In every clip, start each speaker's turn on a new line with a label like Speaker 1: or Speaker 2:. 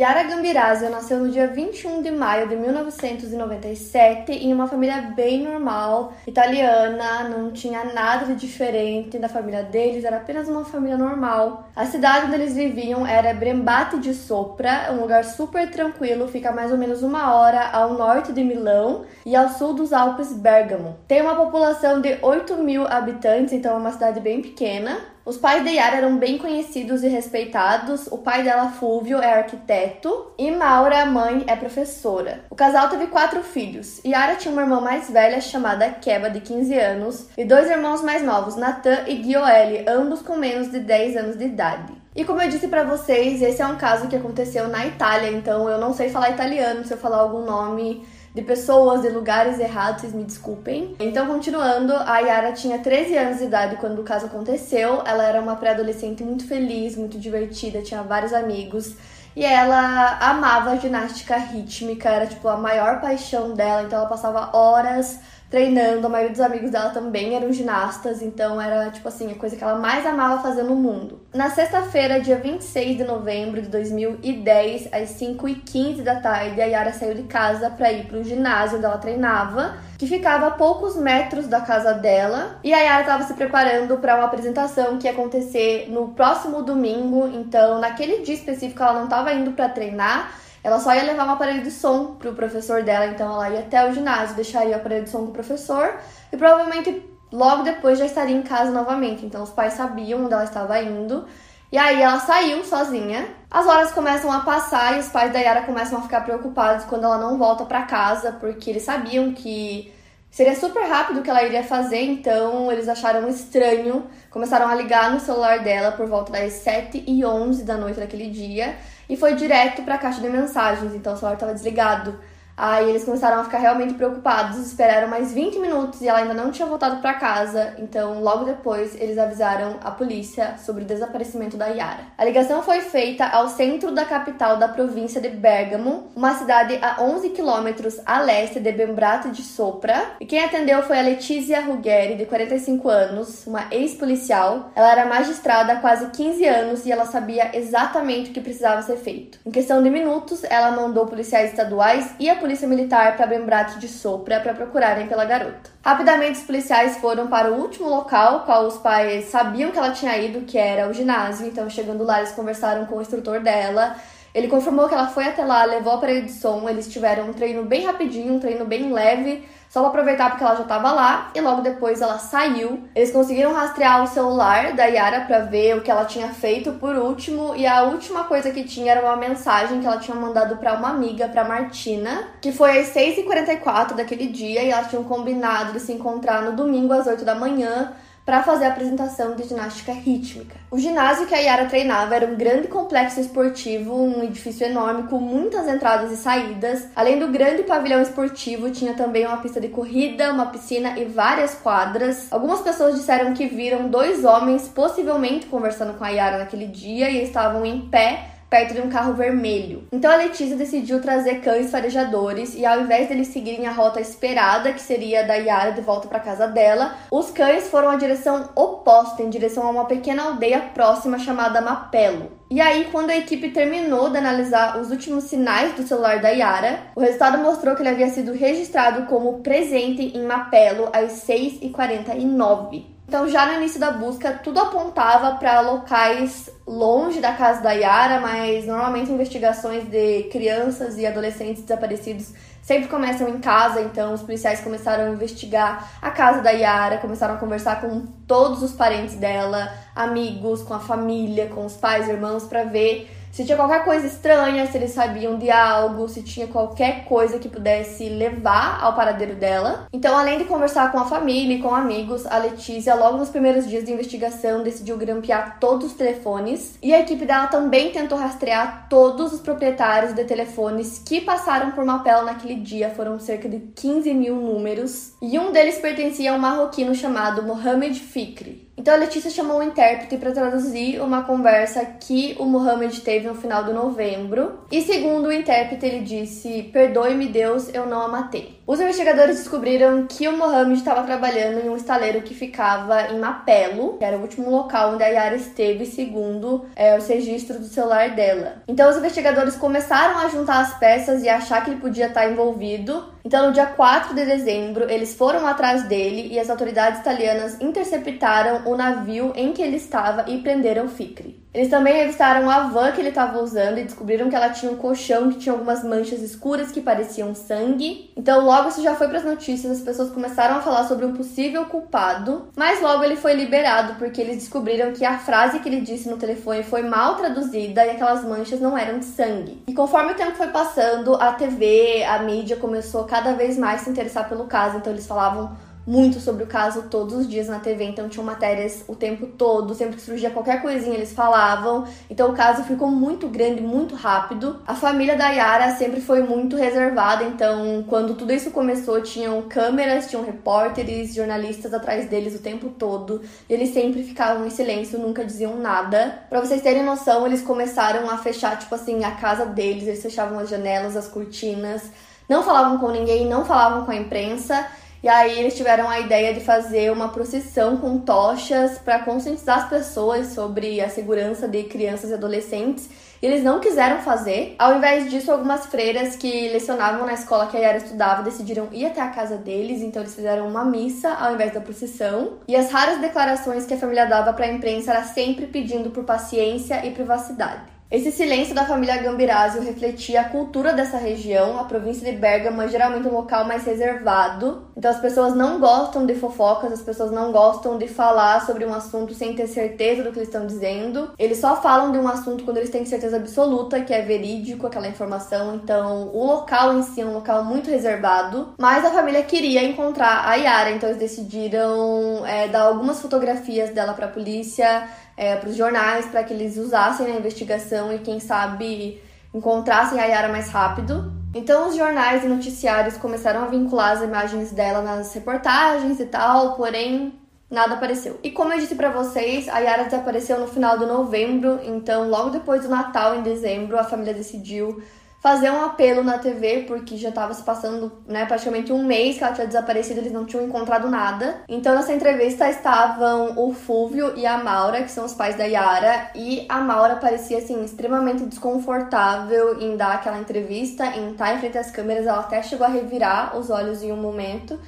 Speaker 1: Yara Gambirazia nasceu no dia 21 de maio de 1997 em uma família bem normal, italiana, não tinha nada de diferente da família deles, era apenas uma família normal. A cidade onde eles viviam era Brembate de Sopra, um lugar super tranquilo, fica mais ou menos uma hora ao norte de Milão e ao sul dos Alpes Bergamo. Tem uma população de 8 mil habitantes, então é uma cidade bem pequena. Os pais de Yara eram bem conhecidos e respeitados. O pai dela, Fulvio, é arquiteto e Maura, mãe, é professora. O casal teve quatro filhos. Yara tinha uma irmã mais velha chamada Keba, de 15 anos, e dois irmãos mais novos, Nathan e Gioele, ambos com menos de 10 anos de idade. E como eu disse para vocês, esse é um caso que aconteceu na Itália, então eu não sei falar italiano se eu falar algum nome de pessoas, de lugares errados, vocês me desculpem. Então, continuando, a Yara tinha 13 anos de idade quando o caso aconteceu. Ela era uma pré-adolescente muito feliz, muito divertida, tinha vários amigos. E ela amava ginástica rítmica, era tipo a maior paixão dela, então ela passava horas treinando. A maioria dos amigos dela também eram ginastas, então era tipo assim, a coisa que ela mais amava fazer no mundo. Na sexta-feira, dia 26 de novembro de 2010, às 5h15 da tarde, a Yara saiu de casa para ir pro ginásio onde ela treinava, que ficava a poucos metros da casa dela. E a Yara estava se preparando para uma apresentação que ia acontecer no próximo domingo, então naquele dia específico ela não estava indo para treinar ela só ia levar um aparelho de som pro professor dela, então ela ia até o ginásio, deixaria o aparelho de som com o professor e provavelmente logo depois já estaria em casa novamente. Então os pais sabiam onde ela estava indo. E aí ela saiu sozinha. As horas começam a passar e os pais da Yara começam a ficar preocupados quando ela não volta para casa, porque eles sabiam que seria super rápido o que ela iria fazer, então eles acharam estranho. Começaram a ligar no celular dela por volta das 7 e 11 da noite daquele dia e foi direto para a caixa de mensagens, então o celular estava desligado. Aí eles começaram a ficar realmente preocupados, esperaram mais 20 minutos e ela ainda não tinha voltado para casa, então logo depois eles avisaram a polícia sobre o desaparecimento da Yara. A ligação foi feita ao centro da capital da província de Bergamo, uma cidade a 11 quilômetros a leste de Bembrato de Sopra, e quem atendeu foi a Letizia Ruggeri, de 45 anos, uma ex-policial. Ela era magistrada há quase 15 anos e ela sabia exatamente o que precisava ser feito. Em questão de minutos, ela mandou policiais estaduais e a polícia polícia militar para Bembrate de Sopra para procurarem pela garota. Rapidamente, os policiais foram para o último local, qual os pais sabiam que ela tinha ido, que era o ginásio. Então, chegando lá, eles conversaram com o instrutor dela. Ele confirmou que ela foi até lá, levou a aparelho de som. Eles tiveram um treino bem rapidinho, um treino bem leve só pra aproveitar porque ela já tava lá e logo depois ela saiu. Eles conseguiram rastrear o celular da Yara para ver o que ela tinha feito por último e a última coisa que tinha era uma mensagem que ela tinha mandado para uma amiga, para Martina, que foi às 6h44 daquele dia e elas tinham combinado de se encontrar no domingo às 8 da manhã para fazer a apresentação de ginástica rítmica. O ginásio que a Yara treinava era um grande complexo esportivo, um edifício enorme com muitas entradas e saídas. Além do grande pavilhão esportivo, tinha também uma pista de corrida, uma piscina e várias quadras. Algumas pessoas disseram que viram dois homens possivelmente conversando com a Yara naquele dia e estavam em pé perto de um carro vermelho. Então a Letícia decidiu trazer cães farejadores e ao invés deles seguirem a rota esperada, que seria da Yara de volta para casa dela, os cães foram a direção oposta, em direção a uma pequena aldeia próxima chamada Mapelo. E aí, quando a equipe terminou de analisar os últimos sinais do celular da Yara, o resultado mostrou que ele havia sido registrado como presente em Mapelo às 6h49. Então, já no início da busca, tudo apontava para locais longe da casa da Yara, mas normalmente investigações de crianças e adolescentes desaparecidos sempre começam em casa, então os policiais começaram a investigar a casa da Yara, começaram a conversar com todos os parentes dela, amigos, com a família, com os pais, irmãos, para ver se tinha qualquer coisa estranha, se eles sabiam de algo, se tinha qualquer coisa que pudesse levar ao paradeiro dela. Então, além de conversar com a família e com amigos, a Letícia, logo nos primeiros dias de investigação, decidiu grampear todos os telefones e a equipe dela também tentou rastrear todos os proprietários de telefones que passaram por Mapel naquele dia. Foram cerca de 15 mil números e um deles pertencia a um marroquino chamado Mohamed Fikri. Então a Letícia chamou um intérprete para traduzir uma conversa que o Mohamed teve no final de novembro. E segundo o intérprete, ele disse: Perdoe-me, Deus, eu não a matei. Os investigadores descobriram que o Mohamed estava trabalhando em um estaleiro que ficava em Mapelo, que era o último local onde a Yara esteve, segundo é, os registros do celular dela. Então os investigadores começaram a juntar as peças e achar que ele podia estar envolvido. Então, no dia 4 de dezembro, eles foram atrás dele e as autoridades italianas interceptaram o navio em que ele estava e prenderam Ficri. Eles também revistaram a van que ele estava usando e descobriram que ela tinha um colchão que tinha algumas manchas escuras que pareciam sangue. Então, logo isso já foi para as notícias, as pessoas começaram a falar sobre um possível culpado, mas logo ele foi liberado porque eles descobriram que a frase que ele disse no telefone foi mal traduzida e aquelas manchas não eram de sangue. E conforme o tempo foi passando, a TV, a mídia começou cada vez mais a se interessar pelo caso, então eles falavam muito sobre o caso todos os dias na TV, então tinham matérias o tempo todo, sempre que surgia qualquer coisinha eles falavam. Então o caso ficou muito grande, muito rápido. A família da Yara sempre foi muito reservada, então quando tudo isso começou, tinham câmeras, tinham repórteres, jornalistas atrás deles o tempo todo. E eles sempre ficavam em silêncio, nunca diziam nada. Para vocês terem noção, eles começaram a fechar, tipo assim, a casa deles, eles fechavam as janelas, as cortinas, não falavam com ninguém, não falavam com a imprensa. E aí eles tiveram a ideia de fazer uma procissão com tochas para conscientizar as pessoas sobre a segurança de crianças e adolescentes. E eles não quiseram fazer. Ao invés disso, algumas freiras que lecionavam na escola que a Yara estudava decidiram ir até a casa deles, então eles fizeram uma missa ao invés da procissão. E as raras declarações que a família dava para a imprensa era sempre pedindo por paciência e privacidade. Esse silêncio da família Gambirásio refletia a cultura dessa região. A província de Bergamo é geralmente um local mais reservado. Então as pessoas não gostam de fofocas, as pessoas não gostam de falar sobre um assunto sem ter certeza do que eles estão dizendo. Eles só falam de um assunto quando eles têm certeza absoluta que é verídico aquela informação. Então o local em si é um local muito reservado. Mas a família queria encontrar a Yara, então eles decidiram é, dar algumas fotografias dela para a polícia é, para os jornais, para que eles usassem na investigação e, quem sabe, encontrassem a Yara mais rápido. Então, os jornais e noticiários começaram a vincular as imagens dela nas reportagens e tal, porém, nada apareceu. E como eu disse para vocês, a Yara desapareceu no final de novembro, então, logo depois do Natal, em dezembro, a família decidiu fazer um apelo na TV, porque já estava se passando né, praticamente um mês que ela tinha desaparecido, eles não tinham encontrado nada. Então nessa entrevista estavam o Fúvio e a Maura, que são os pais da Yara, e a Maura parecia assim extremamente desconfortável em dar aquela entrevista, em estar em frente às câmeras, ela até chegou a revirar os olhos em um momento.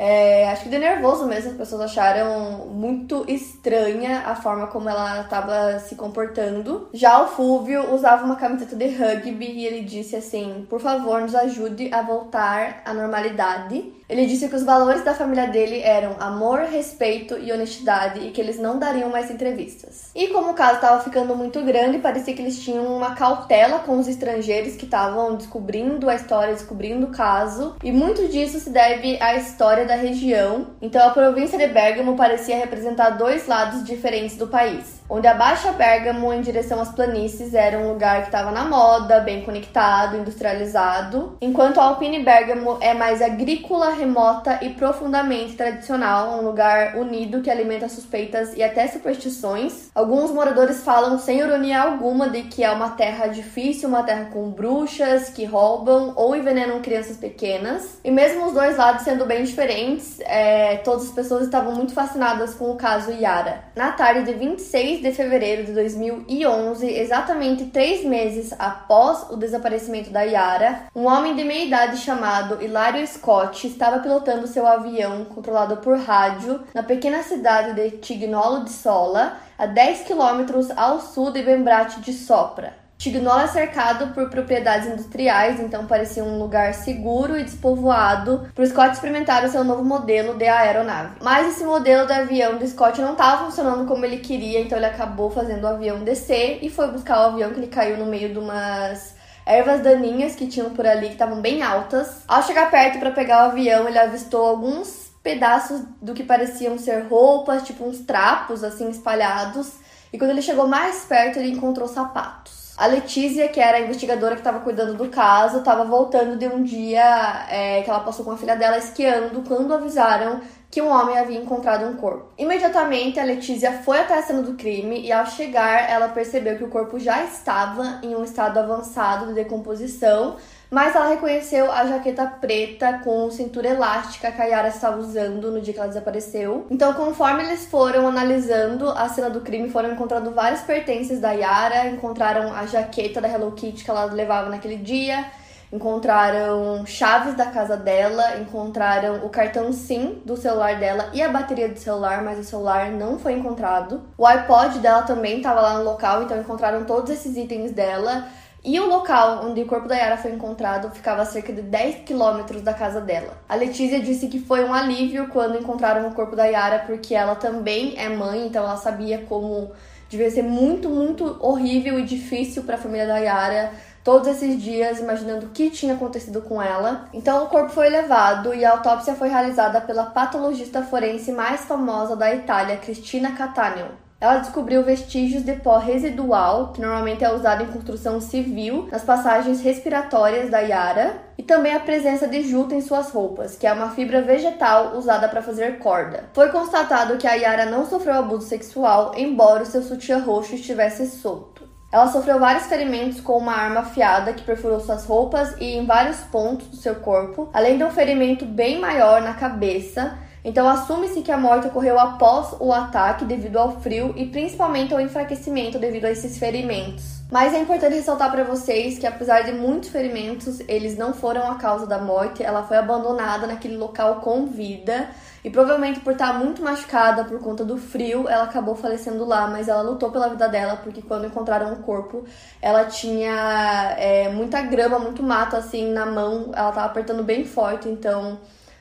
Speaker 1: É, acho que de nervoso mesmo, as pessoas acharam muito estranha a forma como ela estava se comportando. Já o Fúvio usava uma camiseta de rugby e ele disse assim: por favor, nos ajude a voltar à normalidade. Ele disse que os valores da família dele eram amor, respeito e honestidade e que eles não dariam mais entrevistas. E como o caso estava ficando muito grande, parecia que eles tinham uma cautela com os estrangeiros que estavam descobrindo a história, descobrindo o caso, e muito disso se deve à história da região. Então a província de Bergamo parecia representar dois lados diferentes do país onde a Baixa Bergamo, em direção às planícies, era um lugar que estava na moda, bem conectado, industrializado, enquanto a Alpine Bergamo é mais agrícola, remota e profundamente tradicional, um lugar unido que alimenta suspeitas e até superstições. Alguns moradores falam sem ironia alguma de que é uma terra difícil, uma terra com bruxas que roubam ou envenenam crianças pequenas. E mesmo os dois lados sendo bem diferentes, é, todas as pessoas estavam muito fascinadas com o caso Yara. Na tarde de 26 de fevereiro de 2011, exatamente três meses após o desaparecimento da Yara, um homem de meia idade chamado Hilário Scott estava pilotando seu avião controlado por rádio na pequena cidade de Tignolo de Sola, a 10 quilômetros ao sul de Bembrate de Sopra. Tignola é cercado por propriedades industriais, então parecia um lugar seguro e despovoado para o Scott experimentar o seu novo modelo de aeronave. Mas esse modelo de avião do Scott não estava funcionando como ele queria, então ele acabou fazendo o avião descer e foi buscar o avião que ele caiu no meio de umas ervas daninhas que tinham por ali que estavam bem altas. Ao chegar perto para pegar o avião, ele avistou alguns pedaços do que pareciam ser roupas, tipo uns trapos assim espalhados. E quando ele chegou mais perto, ele encontrou sapatos. A Letícia, que era a investigadora que estava cuidando do caso, estava voltando de um dia é, que ela passou com a filha dela esquiando quando avisaram que um homem havia encontrado um corpo. Imediatamente, a Letícia foi até a cena do crime e, ao chegar, ela percebeu que o corpo já estava em um estado avançado de decomposição mas ela reconheceu a jaqueta preta com cintura elástica que a Yara estava usando no dia que ela desapareceu. Então, conforme eles foram analisando a cena do crime, foram encontrando vários pertences da Yara, encontraram a jaqueta da Hello Kitty que ela levava naquele dia, encontraram chaves da casa dela, encontraram o cartão SIM do celular dela e a bateria do celular, mas o celular não foi encontrado. O iPod dela também estava lá no local, então encontraram todos esses itens dela. E o local onde o corpo da Yara foi encontrado ficava a cerca de 10 quilômetros da casa dela. A Letícia disse que foi um alívio quando encontraram o corpo da Yara, porque ela também é mãe, então ela sabia como devia ser muito, muito horrível e difícil para a família da Yara todos esses dias imaginando o que tinha acontecido com ela. Então o corpo foi levado e a autópsia foi realizada pela patologista forense mais famosa da Itália, Cristina Cattaneo. Ela descobriu vestígios de pó residual, que normalmente é usado em construção civil, nas passagens respiratórias da Yara, e também a presença de juta em suas roupas, que é uma fibra vegetal usada para fazer corda. Foi constatado que a Yara não sofreu abuso sexual, embora o seu sutiã roxo estivesse solto. Ela sofreu vários ferimentos com uma arma afiada que perfurou suas roupas e em vários pontos do seu corpo, além de um ferimento bem maior na cabeça então, assume-se que a morte ocorreu após o ataque devido ao frio e principalmente ao enfraquecimento devido a esses ferimentos. Mas é importante ressaltar para vocês que, apesar de muitos ferimentos, eles não foram a causa da morte. Ela foi abandonada naquele local com vida e provavelmente por estar muito machucada por conta do frio, ela acabou falecendo lá. Mas ela lutou pela vida dela porque, quando encontraram o corpo, ela tinha é, muita grama, muito mato assim na mão. Ela estava apertando bem forte, então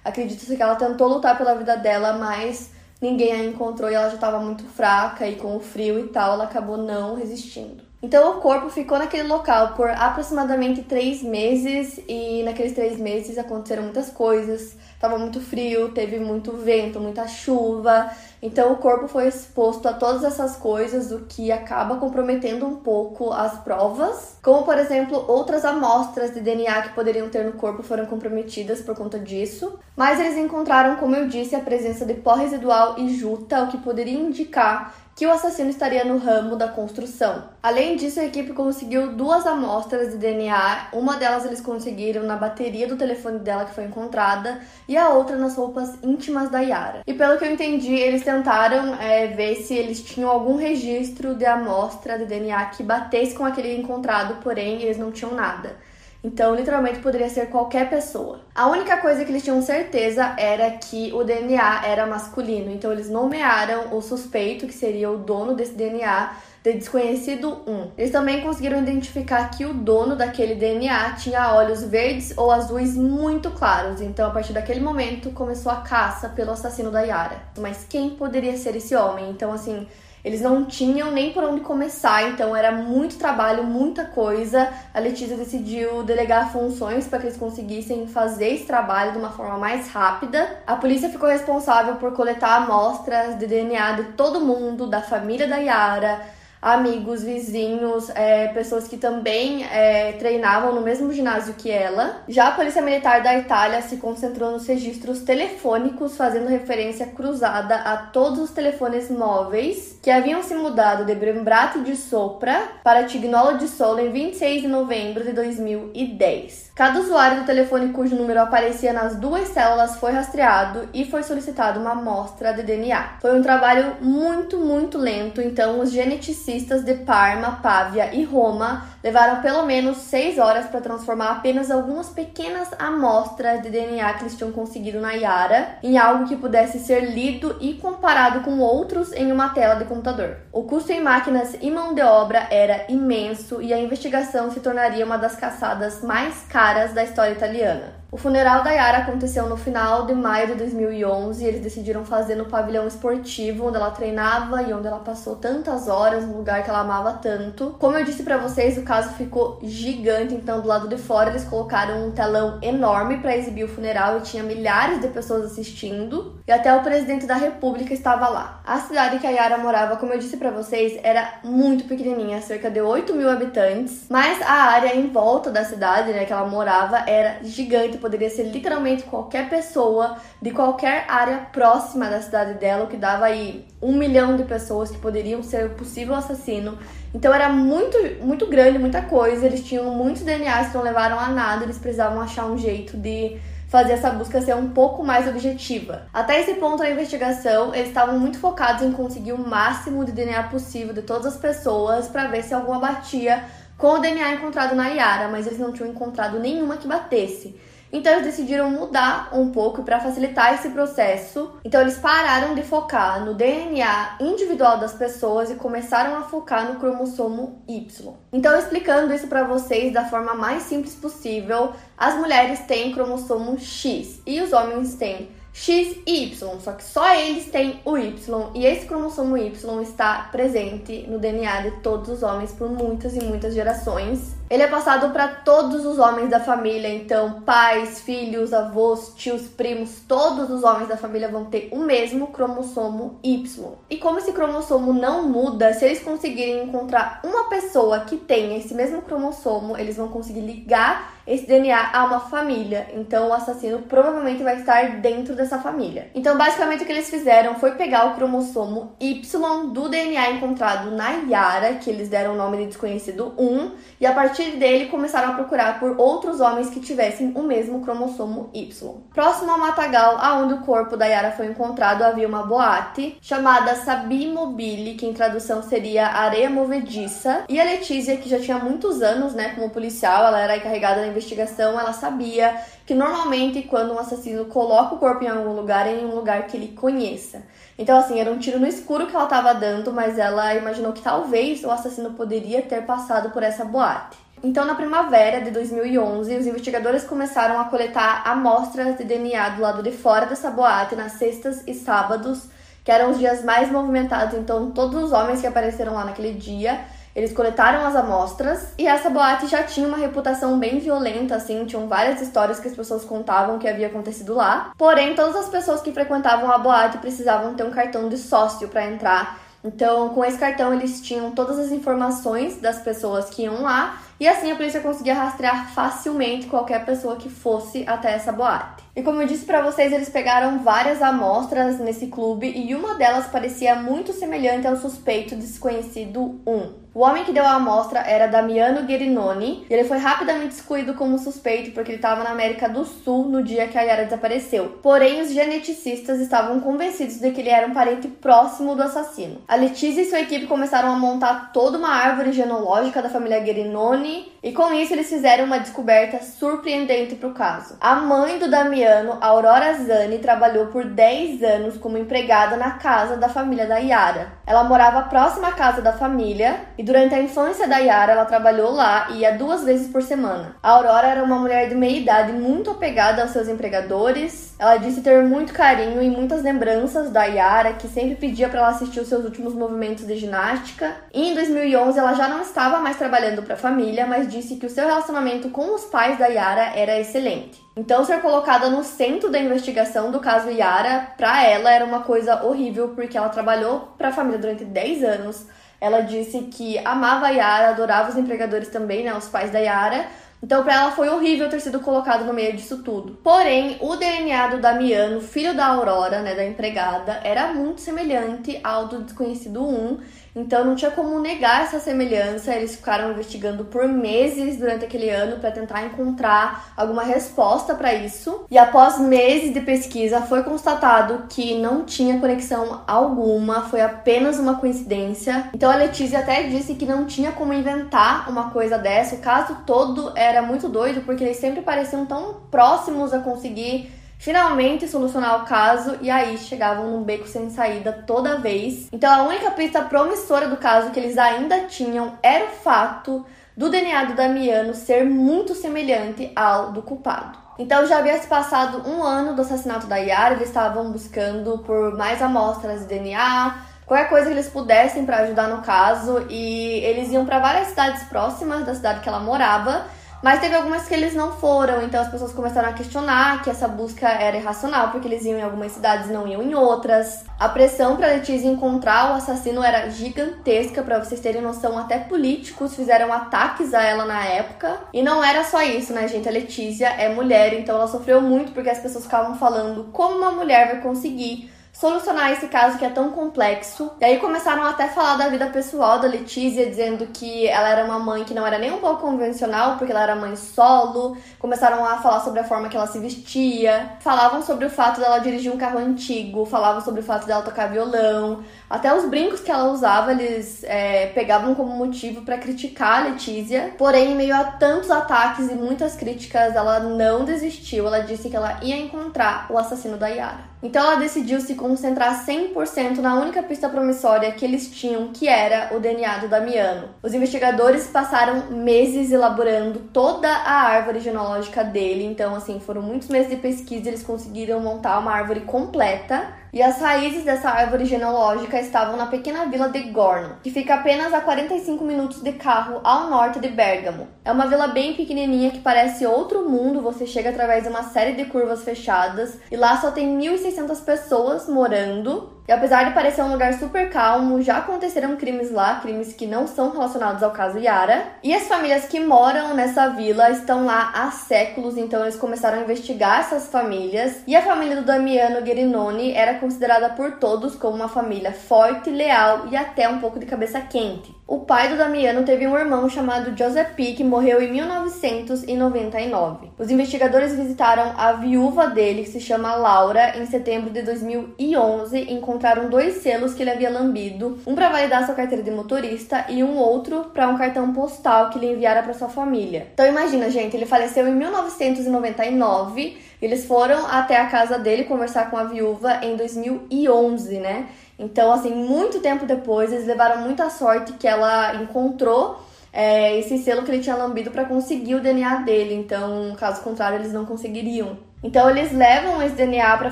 Speaker 1: Acredita-se que ela tentou lutar pela vida dela, mas ninguém a encontrou e ela já estava muito fraca e com o frio e tal, ela acabou não resistindo. Então o corpo ficou naquele local por aproximadamente três meses e naqueles três meses aconteceram muitas coisas. Tava muito frio, teve muito vento, muita chuva. Então o corpo foi exposto a todas essas coisas, o que acaba comprometendo um pouco as provas. Como por exemplo, outras amostras de DNA que poderiam ter no corpo foram comprometidas por conta disso. Mas eles encontraram, como eu disse, a presença de pó residual e juta, o que poderia indicar que o assassino estaria no ramo da construção. Além disso, a equipe conseguiu duas amostras de DNA. Uma delas eles conseguiram na bateria do telefone dela que foi encontrada e a outra nas roupas íntimas da Yara. E pelo que eu entendi, eles tentaram é, ver se eles tinham algum registro de amostra de DNA que batesse com aquele encontrado, porém eles não tinham nada. Então, literalmente poderia ser qualquer pessoa. A única coisa que eles tinham certeza era que o DNA era masculino. Então, eles nomearam o suspeito, que seria o dono desse DNA, de desconhecido 1. Eles também conseguiram identificar que o dono daquele DNA tinha olhos verdes ou azuis muito claros. Então, a partir daquele momento, começou a caça pelo assassino da Yara. Mas quem poderia ser esse homem? Então, assim eles não tinham nem por onde começar, então era muito trabalho, muita coisa. A Letícia decidiu delegar funções para que eles conseguissem fazer esse trabalho de uma forma mais rápida. A polícia ficou responsável por coletar amostras de DNA de todo mundo, da família da Yara, amigos, vizinhos, é, pessoas que também é, treinavam no mesmo ginásio que ela. Já a Polícia Militar da Itália se concentrou nos registros telefônicos, fazendo referência cruzada a todos os telefones móveis que haviam se mudado de Brembrato de Sopra para Tignolo de Solo em 26 de novembro de 2010. Cada usuário do telefone cujo número aparecia nas duas células foi rastreado e foi solicitado uma amostra de DNA. Foi um trabalho muito, muito lento, então os geneticistas de Parma, Pávia e Roma levaram pelo menos seis horas para transformar apenas algumas pequenas amostras de DNA que eles tinham conseguido na Yara em algo que pudesse ser lido e comparado com outros em uma tela de computador. O custo em máquinas e mão de obra era imenso e a investigação se tornaria uma das caçadas mais caras da história italiana. O funeral da Yara aconteceu no final de maio de 2011 e eles decidiram fazer no pavilhão esportivo onde ela treinava e onde ela passou tantas horas, no lugar que ela amava tanto. Como eu disse para vocês, o caso ficou gigante, então do lado de fora eles colocaram um telão enorme para exibir o funeral e tinha milhares de pessoas assistindo e até o presidente da república estava lá. A cidade que a Yara morava, como eu disse para vocês, era muito pequenininha, cerca de 8 mil habitantes, mas a área em volta da cidade, né, que ela morava, era gigante poderia ser literalmente qualquer pessoa de qualquer área próxima da cidade dela, o que dava aí um milhão de pessoas que poderiam ser o possível assassino. Então era muito, muito grande, muita coisa. Eles tinham muitos DNAs que não levaram a nada, eles precisavam achar um jeito de fazer essa busca ser um pouco mais objetiva. Até esse ponto da investigação, eles estavam muito focados em conseguir o máximo de DNA possível de todas as pessoas para ver se alguma batia com o DNA encontrado na Yara, mas eles não tinham encontrado nenhuma que batesse. Então eles decidiram mudar um pouco para facilitar esse processo. Então eles pararam de focar no DNA individual das pessoas e começaram a focar no cromossomo Y. Então explicando isso para vocês da forma mais simples possível, as mulheres têm cromossomo X e os homens têm X e Y, só que só eles têm o Y e esse cromossomo Y está presente no DNA de todos os homens por muitas e muitas gerações. Ele é passado para todos os homens da família, então pais, filhos, avós, tios, primos, todos os homens da família vão ter o mesmo cromossomo Y. E como esse cromossomo não muda, se eles conseguirem encontrar uma pessoa que tenha esse mesmo cromossomo, eles vão conseguir ligar esse DNA a uma família. Então o assassino provavelmente vai estar dentro dessa família. Então basicamente o que eles fizeram foi pegar o cromossomo Y do DNA encontrado na Yara, que eles deram o nome de desconhecido 1, e a partir partir dele começaram a procurar por outros homens que tivessem o mesmo cromossomo Y. Próximo ao matagal, aonde o corpo da Yara foi encontrado, havia uma boate chamada Sabi Mobile, que em tradução seria areia movediça. E a Letícia, que já tinha muitos anos, né, como policial, ela era encarregada da investigação, ela sabia que normalmente quando um assassino coloca o corpo em algum lugar, é em um lugar que ele conheça. Então, assim, era um tiro no escuro que ela estava dando, mas ela imaginou que talvez o assassino poderia ter passado por essa boate. Então, na primavera de 2011, os investigadores começaram a coletar amostras de DNA do lado de fora dessa boate nas sextas e sábados, que eram os dias mais movimentados. Então, todos os homens que apareceram lá naquele dia, eles coletaram as amostras e essa boate já tinha uma reputação bem violenta, assim, tinham várias histórias que as pessoas contavam que havia acontecido lá. Porém, todas as pessoas que frequentavam a boate precisavam ter um cartão de sócio para entrar. Então, com esse cartão, eles tinham todas as informações das pessoas que iam lá e assim a polícia conseguia rastrear facilmente qualquer pessoa que fosse até essa boate. E como eu disse para vocês, eles pegaram várias amostras nesse clube e uma delas parecia muito semelhante ao suspeito desconhecido 1. O homem que deu a amostra era Damiano Guerinoni e ele foi rapidamente excluído como suspeito porque ele estava na América do Sul no dia que a Yara desapareceu. Porém, os geneticistas estavam convencidos de que ele era um parente próximo do assassino. A Letícia e sua equipe começaram a montar toda uma árvore genealógica da família Guerinoni e com isso eles fizeram uma descoberta surpreendente para o caso. A mãe do Damiano, Aurora Zani, trabalhou por 10 anos como empregada na casa da família da Yara. Ela morava próxima à casa da família e durante a infância da Yara, ela trabalhou lá e ia duas vezes por semana. A Aurora era uma mulher de meia idade muito apegada aos seus empregadores. Ela disse ter muito carinho e muitas lembranças da Yara, que sempre pedia para ela assistir os seus últimos movimentos de ginástica. E em 2011 ela já não estava mais trabalhando para a família, mas disse que o seu relacionamento com os pais da Yara era excelente. Então, ser colocada no centro da investigação do caso Yara, para ela era uma coisa horrível, porque ela trabalhou para a família durante 10 anos ela disse que amava a Yara, adorava os empregadores também, né, os pais da Yara. Então, para ela foi horrível ter sido colocado no meio disso tudo. Porém, o DNA do Damiano, filho da Aurora, né, da empregada, era muito semelhante ao do desconhecido 1. Então não tinha como negar essa semelhança. Eles ficaram investigando por meses durante aquele ano para tentar encontrar alguma resposta para isso. E após meses de pesquisa, foi constatado que não tinha conexão alguma, foi apenas uma coincidência. Então a Letícia até disse que não tinha como inventar uma coisa dessa. O caso todo era muito doido porque eles sempre pareciam tão próximos a conseguir finalmente solucionar o caso e aí chegavam num beco sem saída toda vez. Então a única pista promissora do caso que eles ainda tinham era o fato do DNA do Damiano ser muito semelhante ao do culpado. Então já havia se passado um ano do assassinato da Yara, eles estavam buscando por mais amostras de DNA, qualquer coisa que eles pudessem para ajudar no caso, e eles iam para várias cidades próximas da cidade que ela morava mas teve algumas que eles não foram, então as pessoas começaram a questionar que essa busca era irracional, porque eles iam em algumas cidades e não iam em outras. A pressão para Letícia encontrar o assassino era gigantesca, para vocês terem noção, até políticos fizeram ataques a ela na época. E não era só isso, né, gente? A Letícia é mulher, então ela sofreu muito porque as pessoas ficavam falando como uma mulher vai conseguir solucionar esse caso que é tão complexo. E aí começaram até a falar da vida pessoal da Letícia, dizendo que ela era uma mãe que não era nem um pouco convencional, porque ela era mãe solo. Começaram a falar sobre a forma que ela se vestia. Falavam sobre o fato dela dirigir um carro antigo, falavam sobre o fato dela tocar violão. Até os brincos que ela usava, eles é, pegavam como motivo para criticar a Letícia. Porém, em meio a tantos ataques e muitas críticas, ela não desistiu. Ela disse que ela ia encontrar o assassino da Yara. Então ela decidiu se concentrar 100% na única pista promissória que eles tinham, que era o DNA do Damiano. Os investigadores passaram meses elaborando toda a árvore genealógica dele, então assim, foram muitos meses de pesquisa eles conseguiram montar uma árvore completa e as raízes dessa árvore genealógica estavam na pequena vila de Gorno, que fica apenas a 45 minutos de carro ao norte de Bergamo. É uma vila bem pequenininha que parece outro mundo, você chega através de uma série de curvas fechadas e lá só tem 1.600 pessoas morando e apesar de parecer um lugar super calmo, já aconteceram crimes lá, crimes que não são relacionados ao caso Yara. E as famílias que moram nessa vila estão lá há séculos, então eles começaram a investigar essas famílias. E a família do Damiano Gerinoni era considerada por todos como uma família forte, leal e até um pouco de cabeça quente. O pai do Damiano teve um irmão chamado P, que morreu em 1999. Os investigadores visitaram a viúva dele, que se chama Laura, em setembro de 2011 e encontraram dois selos que ele havia lambido, um para validar sua carteira de motorista e um outro para um cartão postal que ele enviara para sua família. Então imagina, gente, ele faleceu em 1999, eles foram até a casa dele conversar com a viúva em 2011, né? Então, assim, muito tempo depois, eles levaram muita sorte que ela encontrou é, esse selo que ele tinha lambido para conseguir o DNA dele. Então, caso contrário, eles não conseguiriam. Então eles levam esse DNA para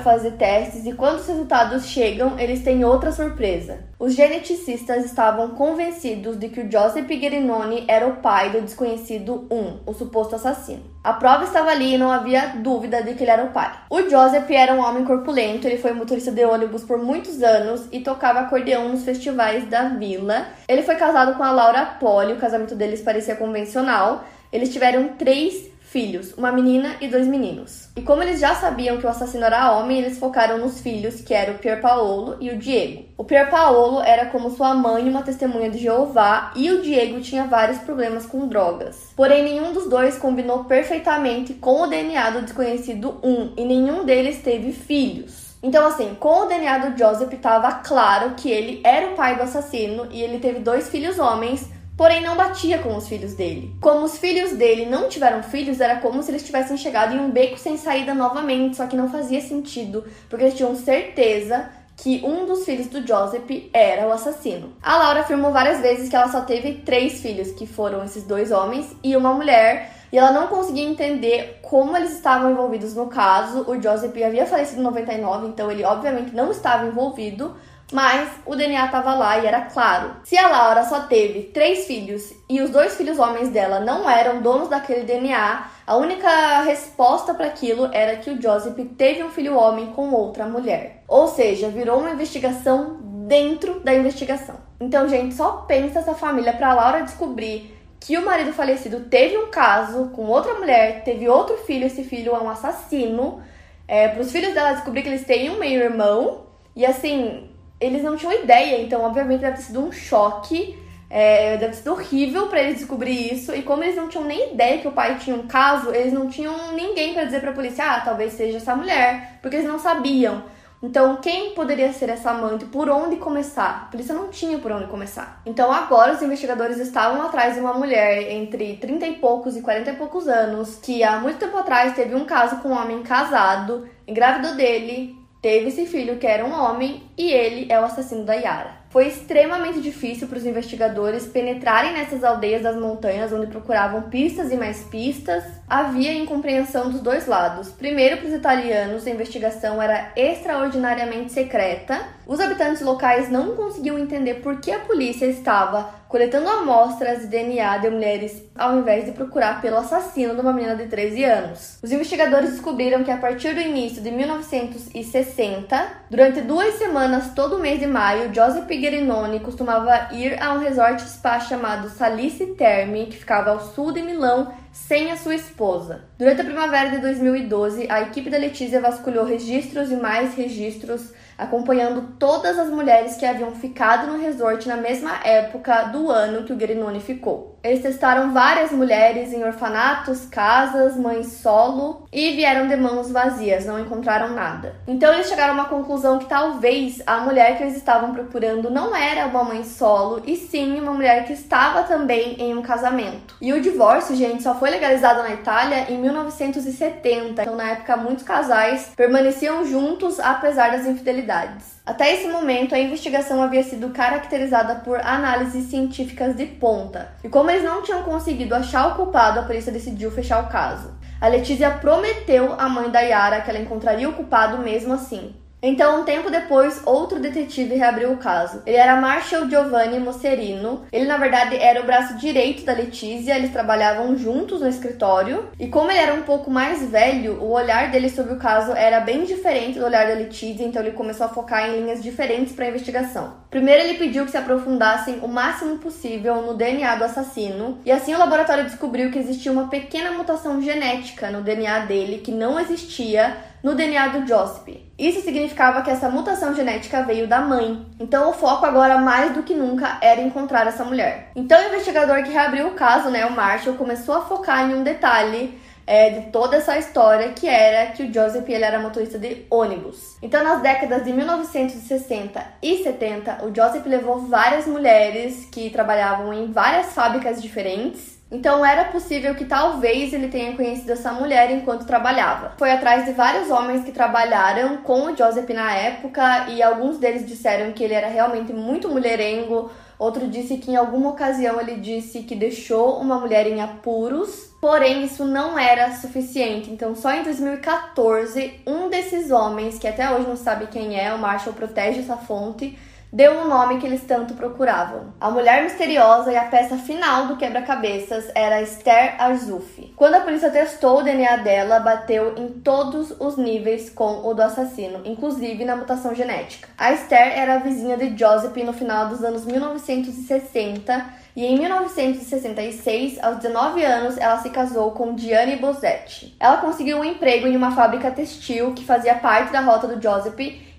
Speaker 1: fazer testes e quando os resultados chegam, eles têm outra surpresa. Os geneticistas estavam convencidos de que o Joseph Guerinoni era o pai do desconhecido 1, o suposto assassino. A prova estava ali e não havia dúvida de que ele era o pai. O Joseph era um homem corpulento, ele foi motorista de ônibus por muitos anos e tocava acordeão nos festivais da vila. Ele foi casado com a Laura Poli, o casamento deles parecia convencional. Eles tiveram três filhos, uma menina e dois meninos. E como eles já sabiam que o assassino era homem, eles focaram nos filhos, que eram o Pier Paolo e o Diego. O Pier Paolo era como sua mãe uma testemunha de Jeová e o Diego tinha vários problemas com drogas. Porém, nenhum dos dois combinou perfeitamente com o DNA do desconhecido 1 e nenhum deles teve filhos. Então, assim, com o DNA do Joseph estava claro que ele era o pai do assassino e ele teve dois filhos homens, porém não batia com os filhos dele. Como os filhos dele não tiveram filhos, era como se eles tivessem chegado em um beco sem saída novamente, só que não fazia sentido, porque eles tinham certeza que um dos filhos do Joseph era o assassino. A Laura afirmou várias vezes que ela só teve três filhos, que foram esses dois homens e uma mulher, e ela não conseguia entender como eles estavam envolvidos no caso. O Joseph havia falecido em 99, então ele obviamente não estava envolvido, mas o DNA estava lá e era claro. Se a Laura só teve três filhos e os dois filhos homens dela não eram donos daquele DNA, a única resposta para aquilo era que o Joseph teve um filho homem com outra mulher. Ou seja, virou uma investigação dentro da investigação. Então, gente, só pensa essa família para Laura descobrir que o marido falecido teve um caso com outra mulher, teve outro filho, esse filho é um assassino. É, para os filhos dela descobrir que eles têm um meio-irmão. E assim, eles não tinham ideia, então obviamente deve ter sido um choque. É, deve ter sido horrível para eles descobrir isso. E como eles não tinham nem ideia que o pai tinha um caso, eles não tinham ninguém para dizer para a polícia: ah, talvez seja essa mulher, porque eles não sabiam. Então, quem poderia ser essa amante? Por onde começar? A polícia não tinha por onde começar. Então, agora os investigadores estavam atrás de uma mulher entre 30 e poucos e 40 e poucos anos, que há muito tempo atrás teve um caso com um homem casado, engravidou dele, teve esse filho que era um homem e ele é o assassino da Yara. Foi extremamente difícil para os investigadores penetrarem nessas aldeias das montanhas onde procuravam pistas e mais pistas. Havia incompreensão dos dois lados. Primeiro, para os italianos, a investigação era extraordinariamente secreta. Os habitantes locais não conseguiam entender por que a polícia estava coletando amostras de DNA de mulheres ao invés de procurar pelo assassino de uma menina de 13 anos. Os investigadores descobriram que a partir do início de 1960, durante duas semanas todo mês de maio, Joseph Guerinoni costumava ir a um resort spa chamado Salice Terme, que ficava ao sul de Milão, sem a sua esposa. Durante a primavera de 2012, a equipe da Letícia vasculhou registros e mais registros acompanhando todas as mulheres que haviam ficado no resort na mesma época do ano que o Grinoni ficou. Eles testaram várias mulheres em orfanatos, casas, mães solo e vieram de mãos vazias, não encontraram nada. Então eles chegaram a uma conclusão que talvez a mulher que eles estavam procurando não era uma mãe solo, e sim uma mulher que estava também em um casamento. E o divórcio, gente, só foi legalizado na Itália em 1970. Então na época muitos casais permaneciam juntos apesar das infidelidades. Até esse momento, a investigação havia sido caracterizada por análises científicas de ponta. E como eles não tinham conseguido achar o culpado, a polícia decidiu fechar o caso. A Letícia prometeu à mãe da Yara que ela encontraria o culpado mesmo assim. Então, um tempo depois, outro detetive reabriu o caso. Ele era Marshall Giovanni Mosserino. Ele, na verdade, era o braço direito da Letícia, eles trabalhavam juntos no escritório. E como ele era um pouco mais velho, o olhar dele sobre o caso era bem diferente do olhar da Letícia, então ele começou a focar em linhas diferentes para a investigação. Primeiro, ele pediu que se aprofundassem o máximo possível no DNA do assassino, e assim o laboratório descobriu que existia uma pequena mutação genética no DNA dele que não existia no DNA do Josip. Isso significava que essa mutação genética veio da mãe. Então o foco agora mais do que nunca era encontrar essa mulher. Então o investigador que reabriu o caso, né, o Marshall, começou a focar em um detalhe é, de toda essa história, que era que o Joseph ele era motorista de ônibus. Então, nas décadas de 1960 e 70, o Joseph levou várias mulheres que trabalhavam em várias fábricas diferentes então era possível que talvez ele tenha conhecido essa mulher enquanto trabalhava. Foi atrás de vários homens que trabalharam com o Joseph na época e alguns deles disseram que ele era realmente muito mulherengo. Outro disse que em alguma ocasião ele disse que deixou uma mulher em apuros, porém isso não era suficiente. Então, só em 2014, um desses homens, que até hoje não sabe quem é, o Marshall protege essa fonte, deu o um nome que eles tanto procuravam. A Mulher Misteriosa e a peça final do quebra-cabeças era Esther Arzufi. Quando a polícia testou o DNA dela, bateu em todos os níveis com o do assassino, inclusive na mutação genética. A Esther era vizinha de Joseph no final dos anos 1960 e em 1966, aos 19 anos, ela se casou com Diane Bosetti. Ela conseguiu um emprego em uma fábrica textil que fazia parte da rota do Joseph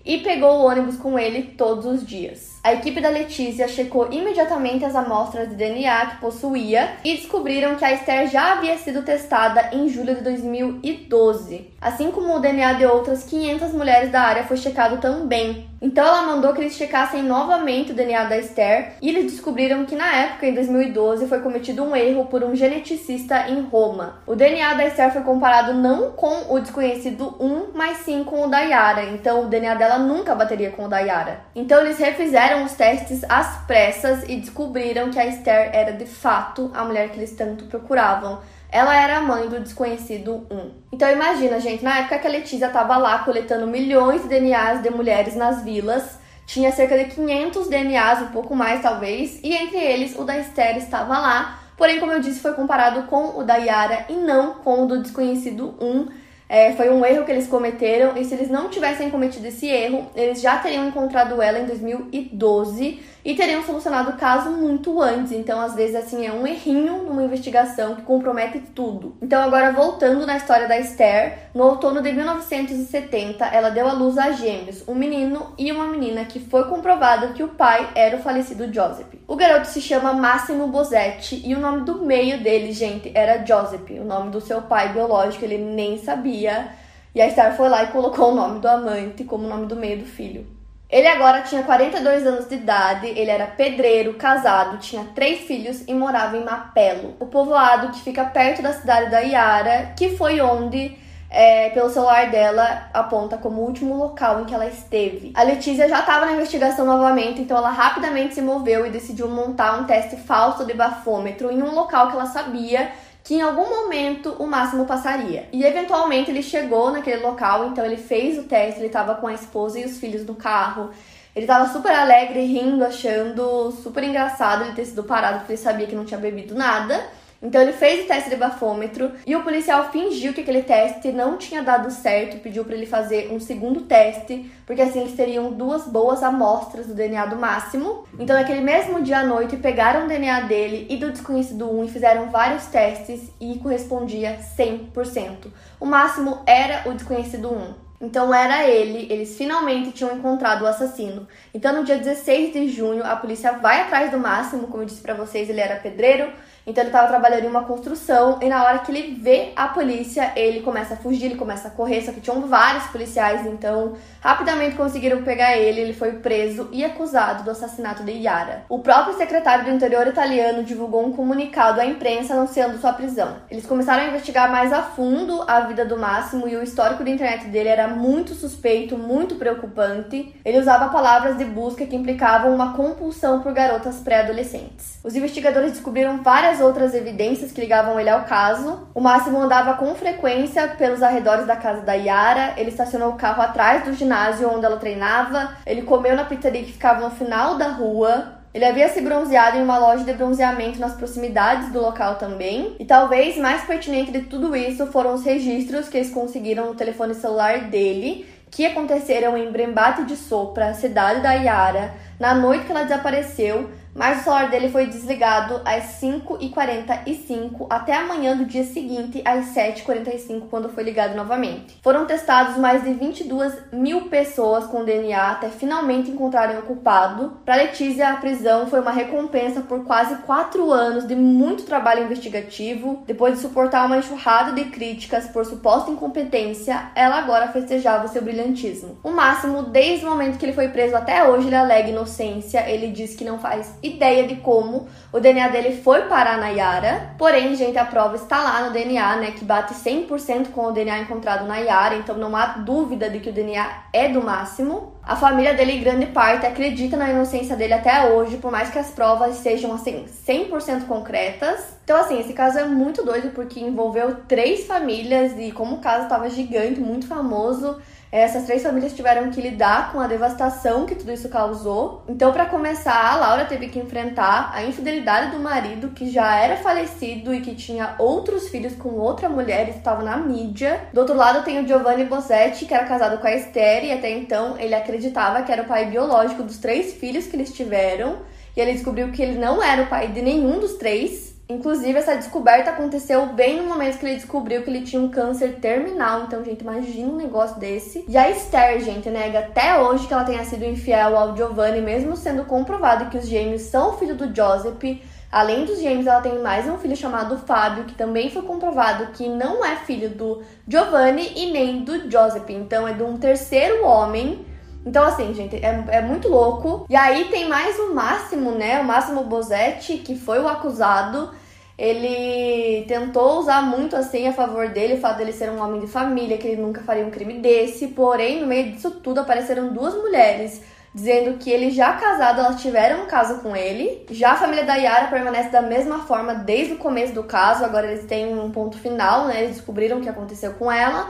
Speaker 1: e pegou o ônibus com ele todos os dias. A equipe da Letícia checou imediatamente as amostras de DNA que possuía e descobriram que a Esther já havia sido testada em julho de 2012, assim como o DNA de outras 500 mulheres da área foi checado também. Então ela mandou que eles checassem novamente o DNA da Esther e eles descobriram que na época, em 2012, foi cometido um erro por um geneticista em Roma. O DNA da Esther foi comparado não com o desconhecido 1, mas sim com o da Yara. Então o DNA dela nunca bateria com o da Yara. Então eles refizeram os testes às pressas e descobriram que a Esther era de fato a mulher que eles tanto procuravam. Ela era a mãe do desconhecido 1. Então imagina, gente, na época que a Letícia estava lá coletando milhões de DNAs de mulheres nas vilas, tinha cerca de 500 DNAs, um pouco mais talvez, e entre eles o da Esther estava lá. Porém, como eu disse, foi comparado com o da Yara e não com o do desconhecido 1. É, foi um erro que eles cometeram e se eles não tivessem cometido esse erro, eles já teriam encontrado ela em 2012 e teriam solucionado o caso muito antes. Então, às vezes, assim, é um errinho numa investigação que compromete tudo. Então, agora voltando na história da Esther, no outono de 1970, ela deu à luz a gêmeos, um menino e uma menina, que foi comprovado que o pai era o falecido Joseph. O garoto se chama Máximo Bosetti e o nome do meio dele, gente, era Joseph. O nome do seu pai biológico ele nem sabia. E a Star foi lá e colocou o nome do amante como nome do meio do filho. Ele agora tinha 42 anos de idade, ele era pedreiro, casado, tinha três filhos e morava em Mapelo, o povoado que fica perto da cidade da Iara, que foi onde é, pelo celular dela, aponta como o último local em que ela esteve. A Letícia já estava na investigação novamente, então ela rapidamente se moveu e decidiu montar um teste falso de bafômetro em um local que ela sabia que em algum momento o Máximo passaria. E eventualmente ele chegou naquele local, então ele fez o teste, ele estava com a esposa e os filhos no carro. Ele estava super alegre, rindo, achando super engraçado ele ter sido parado porque ele sabia que não tinha bebido nada. Então ele fez o teste de bafômetro e o policial fingiu que aquele teste não tinha dado certo, pediu para ele fazer um segundo teste, porque assim eles teriam duas boas amostras do DNA do Máximo. Então naquele mesmo dia à noite pegaram o DNA dele e do desconhecido 1 e fizeram vários testes e correspondia 100%. O Máximo era o desconhecido 1. Então era ele, eles finalmente tinham encontrado o assassino. Então no dia 16 de junho, a polícia vai atrás do Máximo, como eu disse para vocês, ele era pedreiro, então ele estava trabalhando em uma construção e na hora que ele vê a polícia, ele começa a fugir, ele começa a correr, só que tinham vários policiais, então rapidamente conseguiram pegar ele, ele foi preso e acusado do assassinato de Yara. O próprio secretário do interior italiano divulgou um comunicado à imprensa anunciando sua prisão. Eles começaram a investigar mais a fundo a vida do Máximo e o histórico da internet dele era muito suspeito, muito preocupante. Ele usava palavras de busca que implicavam uma compulsão por garotas pré-adolescentes. Os investigadores descobriram várias várias outras evidências que ligavam ele ao caso. O Máximo andava com frequência pelos arredores da casa da Yara, ele estacionou o carro atrás do ginásio onde ela treinava, ele comeu na pizzaria que ficava no final da rua, ele havia se bronzeado em uma loja de bronzeamento nas proximidades do local também. E talvez mais pertinente de tudo isso foram os registros que eles conseguiram no telefone celular dele, que aconteceram em Brembate de Sopra, cidade da Yara, na noite que ela desapareceu, mas o celular dele foi desligado às 5h45 até amanhã do dia seguinte, às 7h45, quando foi ligado novamente. Foram testados mais de 22 mil pessoas com DNA até finalmente encontrarem o culpado. Para Letícia, a prisão foi uma recompensa por quase 4 anos de muito trabalho investigativo. Depois de suportar uma enxurrada de críticas por suposta incompetência, ela agora festejava seu brilhantismo. O máximo, desde o momento que ele foi preso até hoje, ele alega inocência. Ele diz que não faz ideia de como o DNA dele foi parar na Yara. Porém, gente, a prova está lá no DNA, né? Que bate 100% com o DNA encontrado na Yara. Então não há dúvida de que o DNA é do máximo. A família dele, em grande parte, acredita na inocência dele até hoje, por mais que as provas sejam, assim, 100% concretas. Então, assim, esse caso é muito doido porque envolveu três famílias e, como o caso estava gigante, muito famoso, essas três famílias tiveram que lidar com a devastação que tudo isso causou. Então, para começar, a Laura teve que enfrentar a infidelidade do marido, que já era falecido e que tinha outros filhos com outra mulher, estava na mídia. Do outro lado, tem o Giovanni Bossetti, que era casado com a Esther, e até então ele acreditava que era o pai biológico dos três filhos que eles tiveram. E ele descobriu que ele não era o pai de nenhum dos três. Inclusive, essa descoberta aconteceu bem no momento que ele descobriu que ele tinha um câncer terminal. Então, gente, imagina um negócio desse. E a Esther, gente, nega até hoje que ela tenha sido infiel ao Giovanni, mesmo sendo comprovado que os gêmeos são filho do Joseph. Além dos gêmeos, ela tem mais um filho chamado Fábio, que também foi comprovado que não é filho do Giovanni e nem do Joseph. Então, é de um terceiro homem. Então, assim, gente, é, é muito louco. E aí tem mais o Máximo, né? O Máximo Bosetti, que foi o acusado. Ele tentou usar muito assim a favor dele, o fato dele ser um homem de família, que ele nunca faria um crime desse. Porém, no meio disso tudo, apareceram duas mulheres dizendo que ele já casado, elas tiveram um caso com ele. Já a família da Yara permanece da mesma forma desde o começo do caso. Agora eles têm um ponto final, né? Eles descobriram o que aconteceu com ela.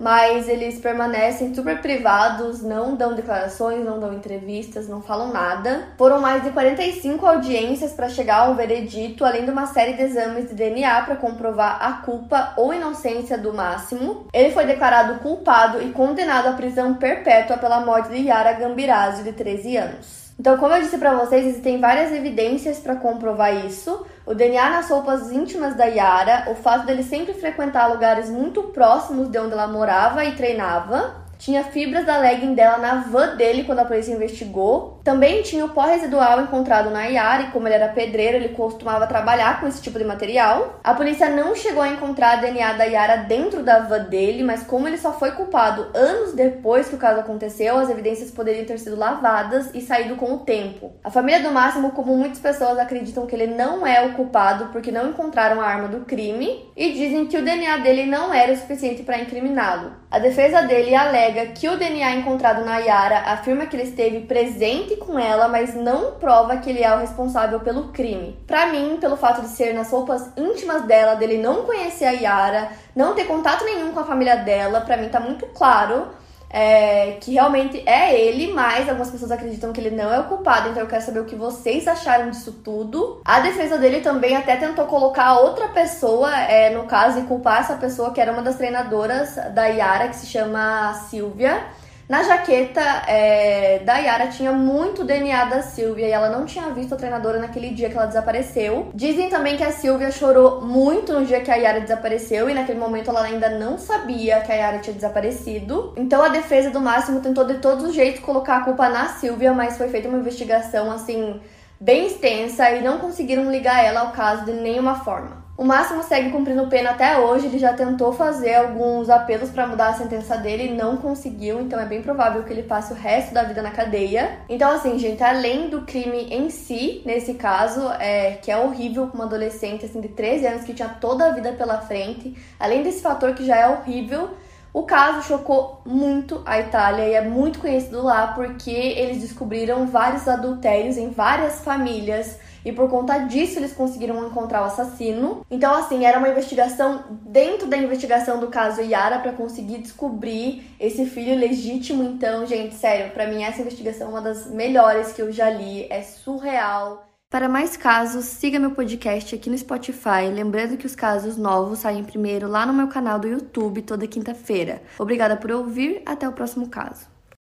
Speaker 1: Mas eles permanecem super privados, não dão declarações, não dão entrevistas, não falam nada. Foram mais de 45 audiências para chegar a um veredito, além de uma série de exames de DNA para comprovar a culpa ou inocência do Máximo. Ele foi declarado culpado e condenado à prisão perpétua pela morte de Yara Gambirazzi, de 13 anos. Então, como eu disse para vocês, existem várias evidências para comprovar isso. O DNA nas roupas íntimas da Yara, o fato dele sempre frequentar lugares muito próximos de onde ela morava e treinava, tinha fibras da legging dela na van dele quando a polícia investigou. Também tinha o pó residual encontrado na Yara e como ele era pedreiro, ele costumava trabalhar com esse tipo de material. A polícia não chegou a encontrar a DNA da Yara dentro da van dele, mas como ele só foi culpado anos depois que o caso aconteceu, as evidências poderiam ter sido lavadas e saído com o tempo. A família do Máximo, como muitas pessoas acreditam que ele não é o culpado porque não encontraram a arma do crime e dizem que o DNA dele não era o suficiente para incriminá-lo. A defesa dele alega que o DNA encontrado na Yara afirma que ele esteve presente com ela, mas não prova que ele é o responsável pelo crime. Para mim, pelo fato de ser nas roupas íntimas dela, dele não conhecer a Yara, não ter contato nenhum com a família dela, para mim tá muito claro é, que realmente é ele, mas algumas pessoas acreditam que ele não é o culpado, então eu quero saber o que vocês acharam disso tudo. A defesa dele também até tentou colocar outra pessoa é, no caso e culpar essa pessoa que era uma das treinadoras da Yara, que se chama Silvia. Na jaqueta é, da Yara tinha muito DNA da Silvia e ela não tinha visto a treinadora naquele dia que ela desapareceu. Dizem também que a Silvia chorou muito no dia que a Yara desapareceu e naquele momento ela ainda não sabia que a Yara tinha desaparecido. Então a defesa do Máximo tentou de todos os jeitos colocar a culpa na Silvia, mas foi feita uma investigação assim bem extensa e não conseguiram ligar ela ao caso de nenhuma forma. O Máximo segue cumprindo pena até hoje. Ele já tentou fazer alguns apelos para mudar a sentença dele e não conseguiu, então é bem provável que ele passe o resto da vida na cadeia. Então, assim, gente, além do crime em si, nesse caso, é, que é horrível com uma adolescente assim, de 13 anos que tinha toda a vida pela frente, além desse fator que já é horrível. O caso chocou muito a Itália e é muito conhecido lá porque eles descobriram vários adultérios em várias famílias e por conta disso eles conseguiram encontrar o assassino. Então, assim, era uma investigação dentro da investigação do caso Yara para conseguir descobrir esse filho legítimo. Então, gente, sério, para mim essa investigação é uma das melhores que eu já li, é surreal. Para mais casos, siga meu podcast aqui no Spotify. Lembrando que os casos novos saem primeiro lá no meu canal do YouTube toda quinta-feira. Obrigada por ouvir, até o próximo caso.